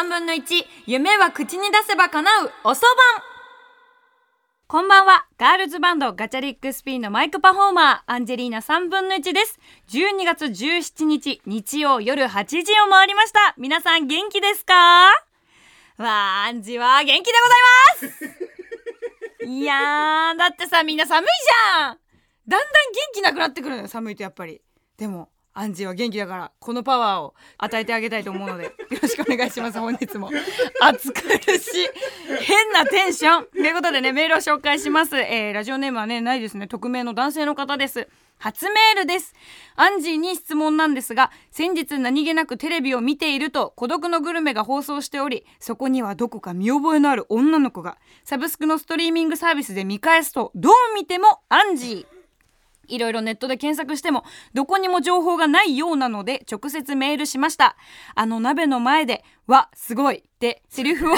3分の1夢は口に出せば叶う。おそばん。こんばんは。ガールズバンドガチャリックスピンのマイクパフォーマー。アンジェリーナ3分の1です。12月17日日曜夜8時を回りました。皆さん元気ですか？わーアンジは元気でございます。いやーだってさみんな寒いじゃん。だんだん元気なくなってくるのよ寒いとやっぱり。でもアンジーは元気だからこのパワーを与えてあげたいと思うのでよろしくお願いします本日も。暑苦しい変なテンション。ということでねメールを紹介します、えー、ラジオネームはねないですね。匿名の男性の方です。初メールです。アンジーに質問なんですが先日何気なくテレビを見ていると孤独のグルメが放送しておりそこにはどこか見覚えのある女の子がサブスクのストリーミングサービスで見返すとどう見てもアンジー。いろいろネットで検索してもどこにも情報がないようなので直接メールしました。あの鍋の前で「わすごい」ってセリフを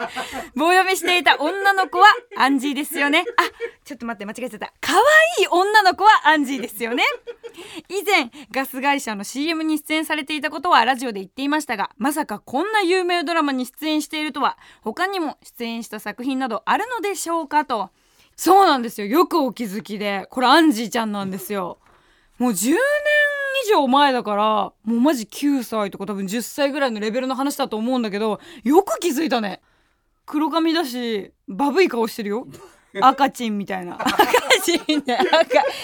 棒読みしていた女の子はアンジーですよね。あちょっと待って間違えちゃった。可愛い女の子はアンジーですよね。以前ガス会社の CM に出演されていたことはラジオで言っていましたがまさかこんな有名ドラマに出演しているとは他にも出演した作品などあるのでしょうかとそうなんですよ。よくお気づきで。これアンジーちゃんなんですよ。もう10年以上前だからもうマジ9歳とか多分10歳ぐらいのレベルの話だと思うんだけどよく気づいたね。黒髪だしバブい顔してるよ。赤ちんみたいな。赤ちんね。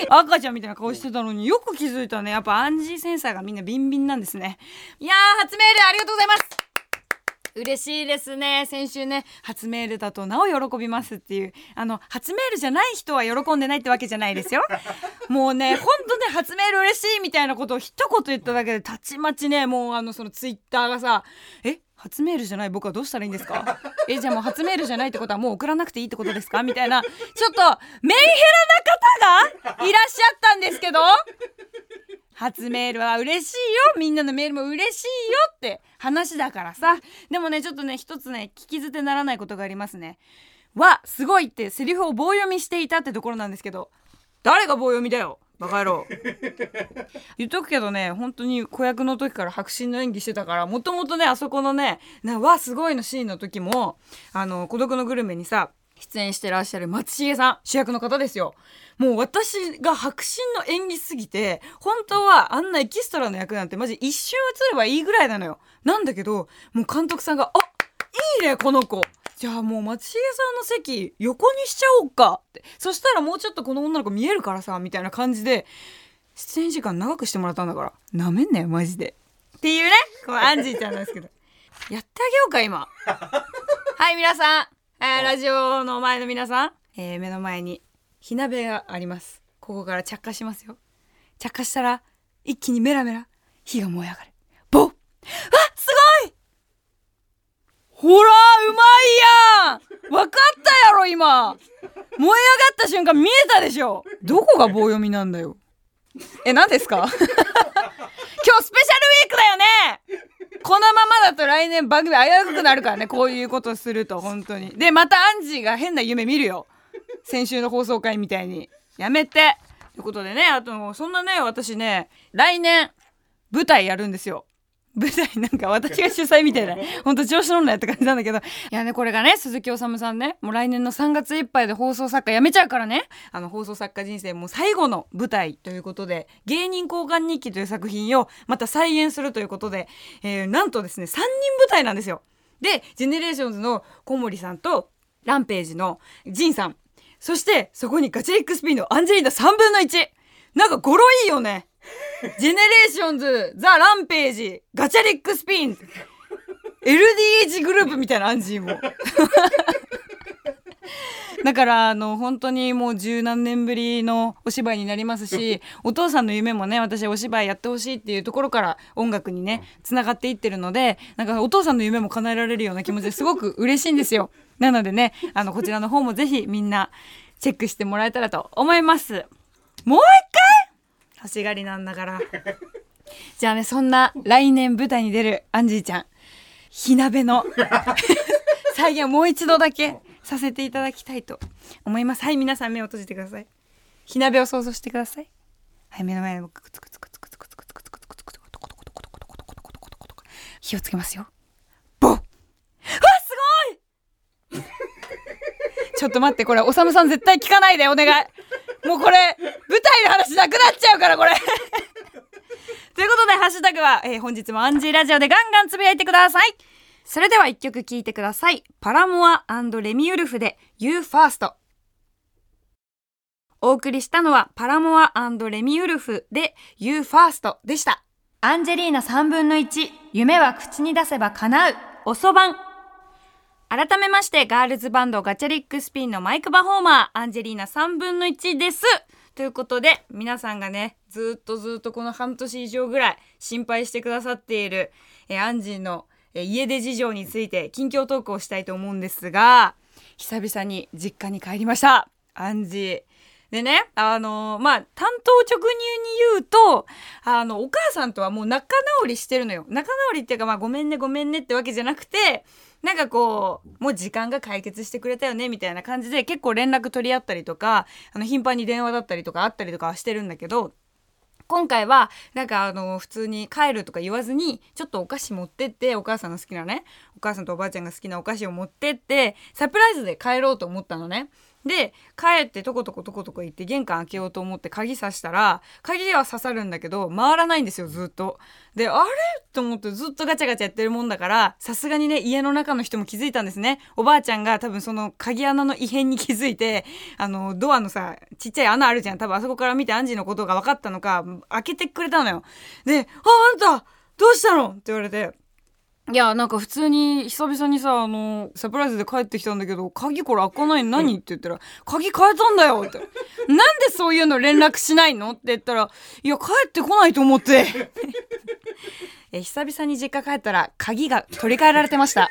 赤赤ちゃんみたいな顔してたのによく気づいたね。やっぱアンジーセンサーがみんなビンビンなんですね。いやー初メールありがとうございます嬉しいですね。先週ね初メールだとなお喜びますっていう。あの初メールじゃない人は喜んでないってわけじゃないですよ。もうねほんとね初メール嬉しいみたいなことを一言言っただけでたちまちねもうあのそのツイッターがさえ初メールじゃない？僕はどうしたらいいんですか？えじゃあもう初メールじゃないってことはもう送らなくていいってことですか？みたいなちょっとメンヘラな方がいらっしゃったんですけど初メールは嬉しいよ。みんなのメールも嬉しいよって話だからさ。でもねちょっとね一つね聞き捨てならないことがありますね。わすごい。ってセリフを棒読みしていたってところなんですけど誰が棒読みだよ。バカ野郎。言っとくけどね本当に子役の時から白真の演技してたからもともとねあそこのねなわすごいのシーンの時もあの孤独のグルメにさ出演してらっしゃる松重さん。主役の方ですよ。もう私が白真の演技すぎて本当はあんなエキストラの役なんてマジ一瞬映ればいいぐらいなのよ。なんだけどもう監督さんが「あいいねこの子。じゃあもう松重さんの席横にしちゃおうか」って。そしたらもうちょっとこの女の子見えるからさみたいな感じで出演時間長くしてもらったんだから。なめんなよマジで。っていうねこのアンジーちゃんなんですけど。やってあげようか今。はい皆さんえー、ラジオの前の皆さん、えー、目の前に火鍋があります。ここから着火しますよ。着火したら一気にメラメラ火が燃え上がる。ボッ!あすごい!ほらうまいやん!分かったやろ今!燃え上がった瞬間見えたでしょ!どこが棒読みなんだよ え何ですか？今日スペシャルウィークだよね！このままだと来年番組危うくなるからね。こういうことすると本当に。でまたアンジーが変な夢見るよ。先週の放送回みたいに。やめて。ということでねあとそんなね私ね来年舞台やるんですよ。舞台なんか私が主催みたいなほんと調子乗んなやって感じなんだけど。いやねこれがね鈴木おさむさんねもう来年の3月いっぱいで放送作家辞めちゃうからね。あの放送作家人生もう最後の舞台ということで芸人交換日記という作品をまた再現するということで、えー、なんとですね3人舞台なんですよ。でジェネレーションズの小森さんと RAMPAGEのジンさん。そしてそこに Gacharic Spin のアンジェリーナ3分の1なんか語呂いいよね GENERATIONS、THE RAMPAGE、Gacharic Spin、LDH グループみたいなアンジーも。だからあの本当にもう十何年ぶりのお芝居になりますしお父さんの夢もね私お芝居やってほしいっていうところから音楽にねつながっていってるのでなんかお父さんの夢も叶えられるような気持ちですごく嬉しいんですよ。なのでねあのこちらの方もぜひみんなチェックしてもらえたらと思います。もう一回欲しがりなんだから。じゃあねそんな来年舞台に出るアンジーちゃん火鍋の 再現もう一度だけさせていただきたいと思います。はい皆さん目を閉じてください。火鍋を想像してください。はい目の前で僕つくつくつくつくつくつくつくつくつくつくつくつくつくをつけますよボわすごいちょっと待ってこれおさむさん絶対聞かないでお願いもうこれ舞台の話なくなっちゃうからこれ。ということでハッシュタグは、えー、本日もアンジーラジオでガンガンつぶやいてください。それでは一曲聴いてください。パラモアレミウルフで You First お送りしたのはパラモアレミウルフで You First でした。アンジェリーナ3分の1夢は口に出せば叶う。おそばん改めましてガールズバンドガチャリックスピンのマイクパフォーマーアンジェリーナ3分の1です。ということで皆さんがねずっとずっとこの半年以上ぐらい心配してくださっている、えアンジーの、家出事情について近況トークをしたいと思うんですが久々に実家に帰りました。アンジー。でね、あのー、まあ、担当直入に言うと、あの、お母さんとはもう仲直りしてるのよ。仲直りっていうか、まあ、ごめんね、ごめんねってわけじゃなくて、なんかこう、もう時間が解決してくれたよね、みたいな感じで結構連絡取り合ったりとか、あの、頻繁に電話だったりとかあったりとかはしてるんだけど、今回はなんかあの普通に帰るとか言わずにちょっとお菓子持ってってお母さんの好きなねお母さんとおばあちゃんが好きなお菓子を持ってってサプライズで帰ろうと思ったのね。で帰ってとことことことこ行って玄関開けようと思って鍵さしたら鍵は刺さるんだけど回らないんですよずっと。であれ？と思ってずっとガチャガチャやってるもんだからさすがにね家の中の人も気づいたんですねおばあちゃんが多分その鍵穴の異変に気づいてあのドアのさちっちゃい穴あるじゃん多分あそこから見てアンジーのことが分かったのか開けてくれたのよ。で「ああんたどうしたの?」って言われて。いやなんか普通に久々にさあのサプライズで帰ってきたんだけど鍵これ開かないの？何？って言ったら「鍵変えたんだよ」って「なんでそういうの連絡しないの?」って言ったら「いや帰ってこないと思って」え久々に実家帰ったら鍵が取り替えられてました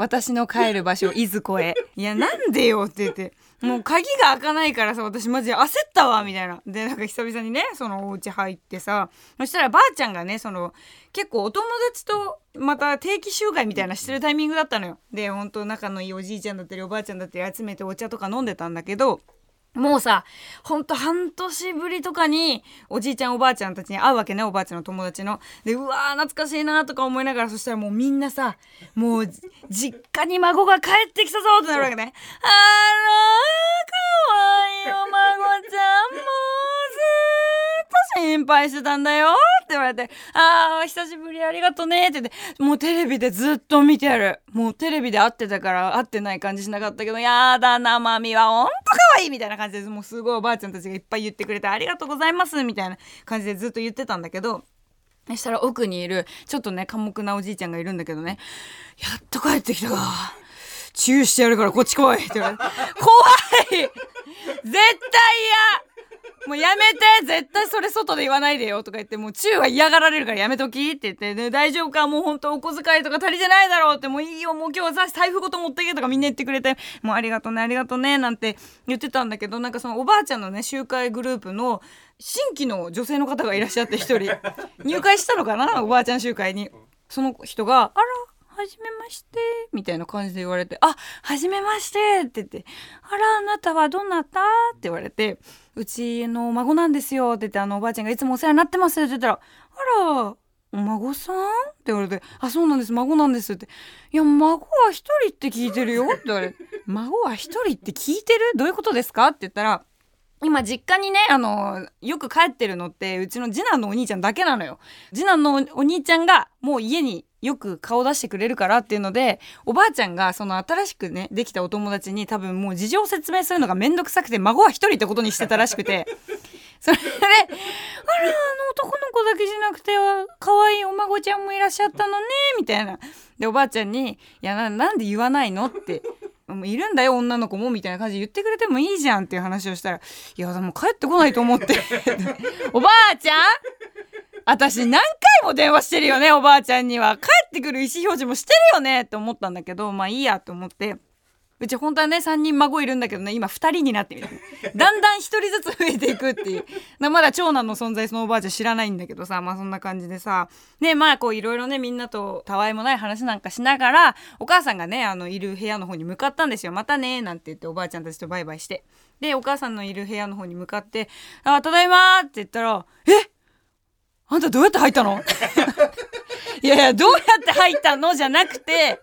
私の帰る場所いずこへ「いやなんでよ」って言って。もう鍵が開かないからさ私マジ焦ったわみたいな。でなんか久々にねそのお家入ってさそしたらばあちゃんがねその結構お友達とまた定期集会みたいなしてるタイミングだったのよ。でほんと仲のいいおじいちゃんだったりおばあちゃんだったり集めてお茶とか飲んでたんだけどもうさ、ほんと半年ぶりとかに、おじいちゃんおばあちゃんたちに会うわけね、おばあちゃんの友達の。で、うわー、懐かしいなとか思いながら、そしたらもうみんなさ、もう、実家に孫が帰ってきたぞってなるわけね。あらー、かわいいお孫ちゃん、もうずーっと心配してたんだよって言われて、あー、久しぶりありがとねって言って、もうテレビでずっと見てやる。もうテレビで会ってたから会ってない感じしなかったけど、やだな、マミは。ほんと可愛いみたいな感じでもうすごいおばあちゃんたちがいっぱい言ってくれてありがとうございますみたいな感じでずっと言ってたんだけどそしたら奥にいるちょっとね寡黙なおじいちゃんがいるんだけどね「やっと帰ってきたか。チューしてやるからこっち来い」って言われて「怖い。絶対嫌。もうやめて絶対それ外で言わないでよとか言ってもうチューは嫌がられるからやめときって言ってね大丈夫かもうほんとお小遣いとか足りてないだろうってもういいよもう今日さ財布ごと持ってけとかみんな言ってくれてもうありがとねありがとねなんて言ってたんだけどなんかそのおばあちゃんのね集会グループの新規の女性の方がいらっしゃって一人入会したのかなおばあちゃん集会にその人が「あらはじめまして」みたいな感じで言われて「あはじめまして」って言って「あらあなたはどなた?」って言われて「うちの孫なんですよ」って言ってあのおばあちゃんがいつもお世話になってますって言ったら「あらお孫さん?」って言われて「あそうなんです孫なんです」って「いや孫は一人って聞いてるよ」って言われて「孫は一人って聞いてるどういうことですか?」って言ったら今実家にねあのよく帰ってるのってうちの次男のお兄ちゃんだけなのよ次男のお兄ちゃんがもう家によく顔出してくれるからっていうのでおばあちゃんがその新しくねできたお友達に多分もう事情を説明するのが面倒くさくて孫は一人ってことにしてたらしくて それで「あらあの男の子だけじゃなくて可愛いお孫ちゃんもいらっしゃったのね」みたいな。でおばあちゃんに「いやなんで言わないの?」ってもういるんだよ女の子もみたいな感じで言ってくれてもいいじゃんっていう話をしたら「いやでも帰ってこないと思って」おばあちゃん私何回も電話してるよねおばあちゃんには。帰ってくる意思表示もしてるよねって思ったんだけどまあいいやと思って。うち本当はね3人孫いるんだけどね今2人になってみた。だんだん1人ずつ増えていくっていう。まだ長男の存在そのおばあちゃん知らないんだけどさまあそんな感じでさ。ねまあこういろいろねみんなとたわいもない話なんかしながらお母さんがねあのいる部屋の方に向かったんですよ。またねなんて言っておばあちゃんたちとバイバイして。でお母さんのいる部屋の方に向かって「あただいま」って言ったら「え？っあんたどうやって入ったの？いやいやどうやって入ったのじゃなくて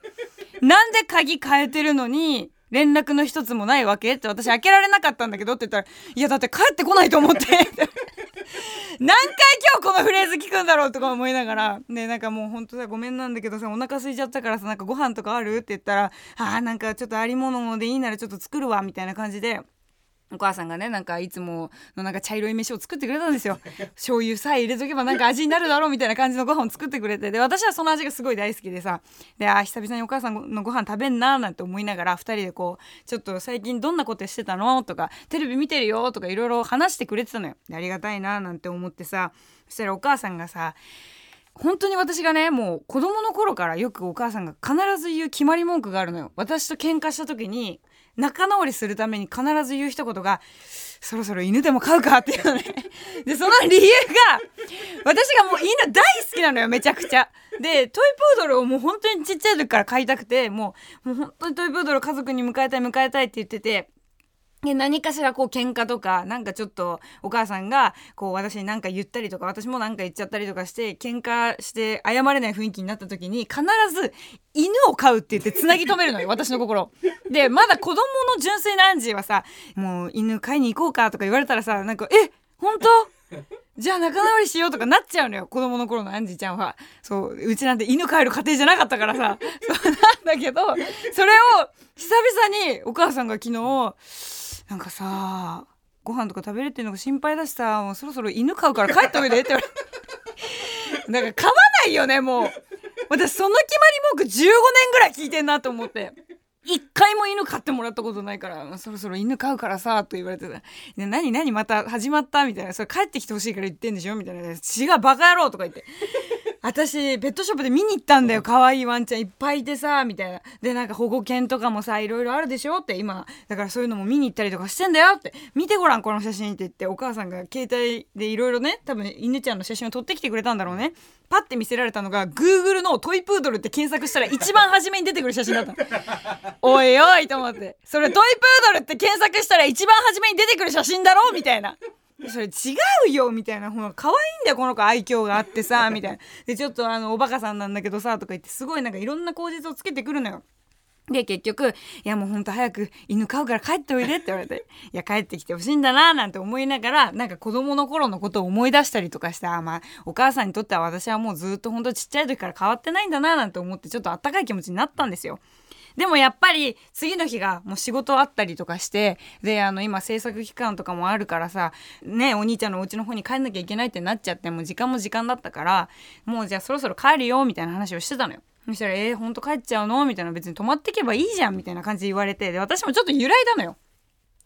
なんで鍵変えてるのに連絡の一つもないわけ？って私開けられなかったんだけどって言ったら「いやだって帰ってこないと思って」何回今日このフレーズ聞くんだろうとか思いながらでなんかもう本当だごめんなんだけどさお腹空いちゃったからさなんかご飯とかある？って言ったら「あーなんかちょっとありものでいいならちょっと作るわ」みたいな感じでお母さんがねなんかいつものなんか茶色い飯を作ってくれたんですよ。醤油さえ入れとけばなんか味になるだろうみたいな感じのご飯を作ってくれて。で私はその味がすごい大好きでさ。であ久々にお母さんのご飯食べんななんて思いながら2人でこうちょっと最近どんなことしてたの？とかテレビ見てるよとかいろいろ話してくれてたのよ。でありがたいななんて思ってさ。そしたらお母さんがさ本当に私がねもう子供の頃からよくお母さんが必ず言う決まり文句があるのよ私と喧嘩した時に仲直りするために必ず言う一言が「そろそろ犬でも飼うか」っていうのね でその理由が私がもう犬大好きなのよめちゃくちゃ。でトイプードルをもう本当にちっちゃい時から飼いたくてもうもう本当にトイプードル家族に迎えたい迎えたいって言ってて。で何かしらこう喧嘩とかなんかちょっとお母さんがこう私に何か言ったりとか私も何か言っちゃったりとかして喧嘩して謝れない雰囲気になった時に必ず犬を飼うって言ってつなぎ止めるのよ 私の心。でまだ子供の純粋なアンジーはさもう犬飼いに行こうかとか言われたらさなんかえ本当？じゃあ仲直りしようとかなっちゃうのよ子供の頃のアンジーちゃんは。そううちなんて犬飼える家庭じゃなかったからさ。そうなんだけどそれを久々にお母さんが昨日なんかさご飯とか食べれてるのが心配だしさもうそろそろ犬飼うから帰っておいでって言われて。なんか飼わないよねもう。私その決まり文句15年ぐらい聞いてんなと思って。一回も犬飼ってもらったことないからそろそろ犬飼うからさと言われてた「何何また始まった?」みたいな「それ帰ってきてほしいから言ってんでしょ?」みたいな「違うバカ野郎」とか言って。私ペットショップで見に行ったんだよ。可愛いワンちゃんいっぱいいてさみたいな。でなんか保護犬とかもさいろいろあるでしょ？って今だからそういうのも見に行ったりとかしてんだよって。見てごらんこの写真って言ってお母さんが携帯でいろいろね多分犬ちゃんの写真を撮ってきてくれたんだろうね。パッて見せられたのが Google のトイプードルって検索したら一番初めに出てくる写真だった。おいおいと思って。それトイプードルって検索したら一番初めに出てくる写真だろ？みたいなそれ違うよみたいなほら可愛いんだよこの子愛嬌があってさ みたいなでちょっとあのおバカさんなんだけどさとか言ってすごいなんかいろんな口実をつけてくるのよで、結局、いやもうほんと早く犬飼うから帰っておいでって言われて、いや帰ってきてほしいんだななんて思いながら、なんか子供の頃のことを思い出したりとかして、あ、まあ、お母さんにとっては私はもうずっとほんとちっちゃい時から変わってないんだななんて思って、ちょっとあったかい気持ちになったんですよ。でもやっぱり次の日がもう仕事あったりとかしてであの今制作期間とかもあるからさねお兄ちゃんのお家の方に帰んなきゃいけないってなっちゃってもう時間も時間だったからもうじゃあそろそろ帰るよみたいな話をしてたのよ。そしたら「えー、ほんと帰っちゃうの?」みたいな別に泊まってけばいいじゃんみたいな感じで言われてで私もちょっと揺らいだのよ。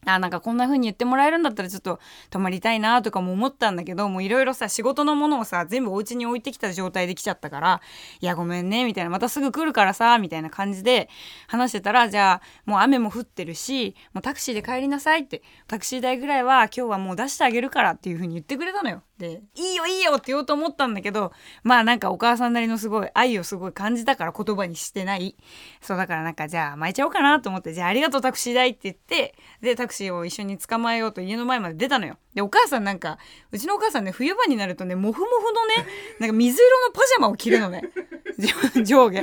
あなんかこんな風に言ってもらえるんだったらちょっと泊まりたいなとかも思ったんだけどもういろいろさ仕事のものをさ全部お家に置いてきた状態で来ちゃったから「いやごめんね」みたいな「またすぐ来るからさ」みたいな感じで話してたらじゃあもう雨も降ってるしもうタクシーで帰りなさいってタクシー代ぐらいは今日はもう出してあげるからっていう風に言ってくれたのよ。で「いいよいいよ」って言おうと思ったんだけどまあなんかお母さんなりのすごい愛をすごい感じたから言葉にしてないそうだからなんかじゃあ巻いちゃおうかなと思って「じゃあありがとうタクシー代」って言ってでタクシーを一緒に捕まえようと家の前まで出たのよ。でお母さんなんかうちのお母さんね冬場になるとねモフモフのね なんか水色のパジャマを着るのね 上下。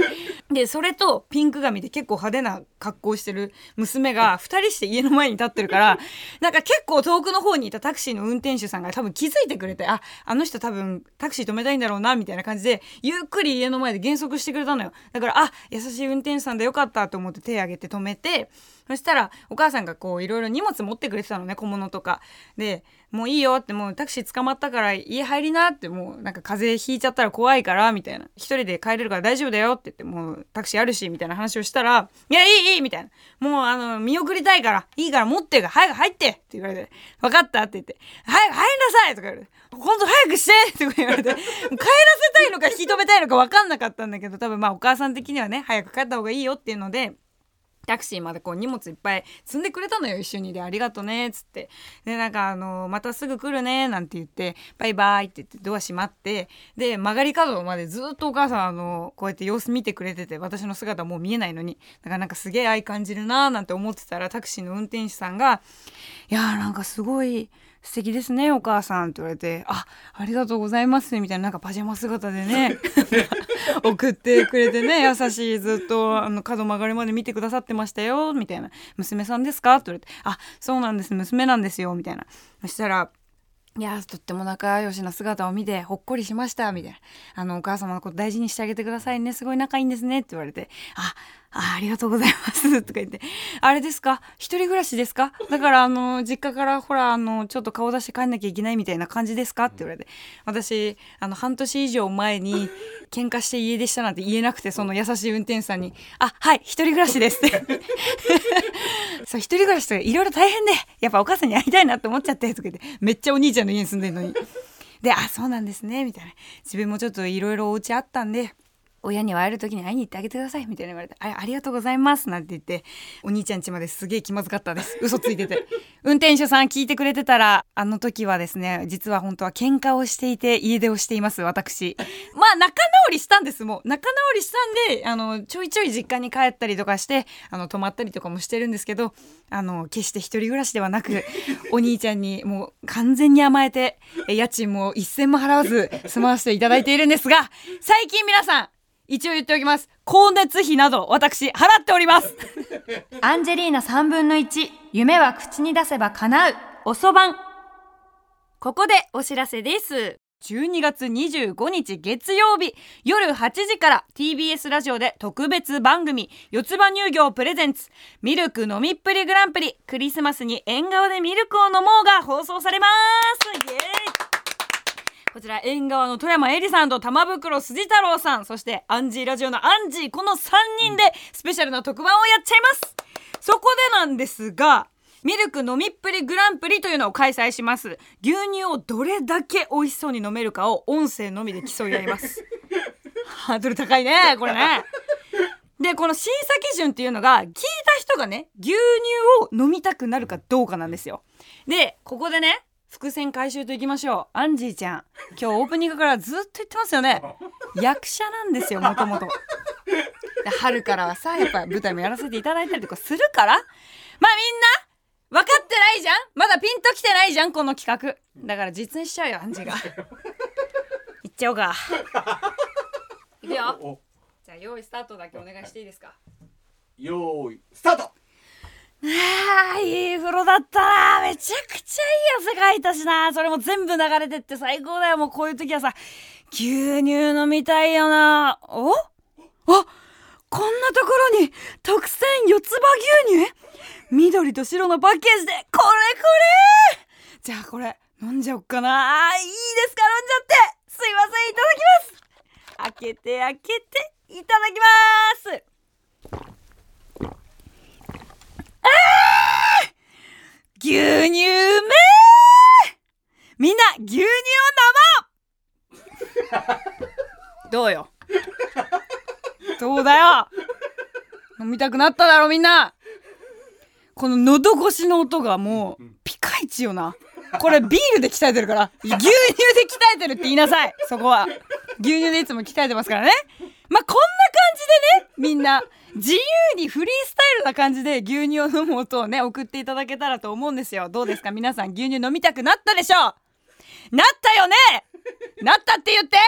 でそれとピンク髪で結構派手な格好してる娘が2人して家の前に立ってるからなんか結構遠くの方にいたタクシーの運転手さんが多分気づいてくれてああの人多分タクシー止めたいんだろうなみたいな感じでゆっくり家の前で減速してくれたのよ。だからあ優しい運転手さんでよかったと思って手挙げて止めてそしたらお母さんがこういろいろ荷物持ってくれてたのね小物とか。でもういいよってもうタクシー捕まったから家入りなってもうなんか風邪ひいちゃったら怖いからみたいな。一人で帰れるから大丈夫だよって言ってもうタクシーあるしみたいな話をしたらいやいいいいみたいな。もうあの見送りたいからいいから持ってるから早く入ってって言われて分かったって言って早く入りなさいとか言われて今度早くしてとか言われて帰らせたいのか引き止めたいのか分かんなかったんだけど多分まあお母さん的にはね早く帰った方がいいよっていうのでタクシーまでこう荷物いっぱい積んでくれたのよ一緒にでありがとねっつって。でなんかあのまたすぐ来るねなんて言ってバイバイって言ってドア閉まってで曲がり角までずっとお母さんあのこうやって様子見てくれてて私の姿もう見えないのにだからなんかすげえ愛感じるなーなんて思ってたらタクシーの運転手さんが「いやーなんかすごい素敵ですねお母さん」って言われて「あありがとうございます」みたいななんかパジャマ姿でね 送ってくれてね優しいずっとあの角曲がりまで見てくださってましたよみたいな「娘さんですか?」って言われて「あそうなんです娘なんですよ」みたいな。そしたらいやとっても仲良しな姿を見てほっこりしましたみたいなあのお母様のこと大事にしてあげてくださいねすごい仲いいんですねって言われてああありがとうございます。とか言って。あれですか？一人暮らしですか？だからあの実家からほらあのちょっと顔出して帰んなきゃいけないみたいな感じですか？って言われて。私あの半年以上前に喧嘩して家出したなんて言えなくてその優しい運転手さんに「あはい一人暮らしです」って。そう一人暮らしとかいろいろ大変でやっぱお母さんに会いたいなって思っちゃって。とか言って。めっちゃお兄ちゃんの家に住んでるのに。で「あそうなんですね」みたいな。自分もちょっといろいろお家あったんで親には会える時に会いに行ってあげてくださいみたいな言われてあありがとうございますなんて言ってお兄ちゃん家まですげえ気まずかったです。嘘ついてて。運転手さん聞いてくれてたらあの時はですね実は本当は喧嘩をしていて家出をしています私。まあ仲直りしたんですもう。仲直りしたんであのちょいちょい実家に帰ったりとかしてあの泊まったりとかもしてるんですけどあの決して一人暮らしではなく お兄ちゃんにもう完全に甘えて家賃も一銭も払わず住まわせていただいているんですが最近皆さん一応言っておきます。光熱費など私払っております。アンジェリーナ3分の1夢は口に出せば叶う。おそばん。ここでお知らせです。12月25日月曜日夜8時から TBS ラジオで特別番組四つ葉乳業プレゼンツミルク飲みっぷりグランプリクリスマスに縁側でミルクを飲もうが放送されます。イエーイこちら縁側の富山えりさんと玉袋筋太郎さんそしてアンジーラジオのアンジーこの3人でスペシャルな特番をやっちゃいます。そこでなんですがミルク飲みっぷりグランプリというのを開催します。牛乳をどれだけ美味しそうに飲めるかを音声のみで競い合います。ハードル高いねこれね。でこの審査基準っていうのが聞いた人がね牛乳を飲みたくなるかどうかなんですよ。でここでね伏線回収といきましょう。アンジーちゃん今日オープニングからずっと言ってますよね。役者なんですよもともと春からはさやっぱ舞台もやらせていただいたりとかするから。まあみんな分かってないじゃん。まだピンときてないじゃんこの企画。だから実演しちゃうよアンジーが。いっちゃおうか。いくよ。じゃあ用意スタートだけお願いしていいですか？用意スタートああいい風呂だったなめちゃくちゃいい汗かいたしなそれも全部流れてって最高だよ。もうこういう時はさ牛乳飲みたいよなお？あこんなところに特選四つ葉牛乳？緑と白のパッケージで。これこれじゃあこれ飲んじゃおっかなあいいですか。飲んじゃって。すいません。いただきます。開けて開けて。いただきます。牛乳めみんな牛乳を飲もうどうよ？どうだよ？飲みたくなっただろみんな。この喉越しの音がもうピカイチよな。これビールで鍛えてるから。牛乳で鍛えてるって言いなさい。そこは。牛乳でいつも鍛えてますからね。まあこんな感じでねみんな自由にフリースタイルな感じで牛乳を飲む音をね送っていただけたらと思うんですよ。どうですか？皆さん牛乳飲みたくなったでしょう？なったよね！なったって言って！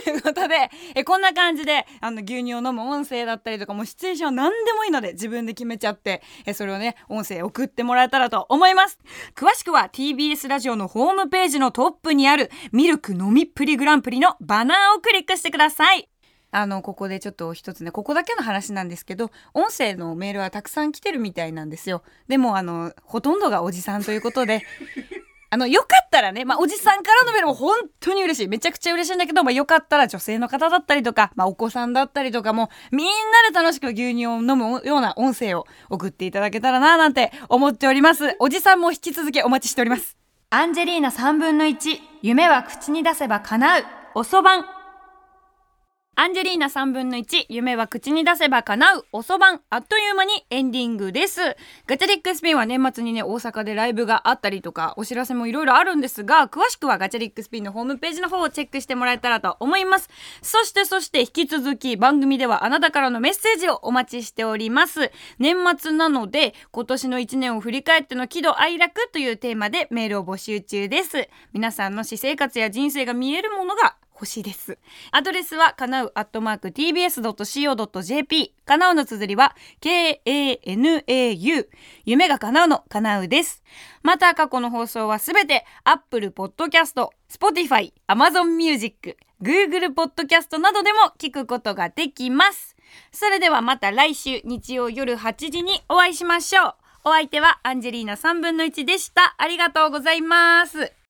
ということでえこんな感じであの牛乳を飲む音声だったりとかもシチュエーション何でもいいので自分で決めちゃってえそれをね音声送ってもらえたらと思います。詳しくは TBS ラジオのホームページのトップにあるミルク飲みっぷりグランプリのバナーをクリックしてください。あのここでちょっと一つねここだけの話なんですけど音声のメールはたくさん来てるみたいなんですよ。でもあのほとんどがおじさんということで あのよかったらね、まあ、おじさんからのメールも本当に嬉しい。めちゃくちゃ嬉しいんだけど、まあ、よかったら女性の方だったりとか、まあ、お子さんだったりとかもみんなで楽しく牛乳を飲むような音声を送っていただけたらななんて思っております。おじさんも引き続きお待ちしております。アンジェリーナ3分の1夢は口に出せば叶う。おそばん。アンジェリーナ3分の1夢は口に出せば叶うおそばんあっという間にエンディングです。ガチャリックスピンは年末にね大阪でライブがあったりとかお知らせもいろいろあるんですが詳しくはガチャリックスピンのホームページの方をチェックしてもらえたらと思います。そしてそして引き続き番組ではあなたからのメッセージをお待ちしております。年末なので今年の1年を振り返っての喜怒哀楽というテーマでメールを募集中です。皆さんの私生活や人生が見えるものが欲しいです。アドレスはかなうアットマーク tbs.co.jp かなうの綴りは k-a-n-a-u 夢が叶うのかなうです。また過去の放送はすべて Apple Podcast、Spotify、Amazon Music、Google Podcast などでも聞くことができます。それではまた来週日曜夜8時にお会いしましょう。お相手はアンジェリーナ3分の1でした。ありがとうございます。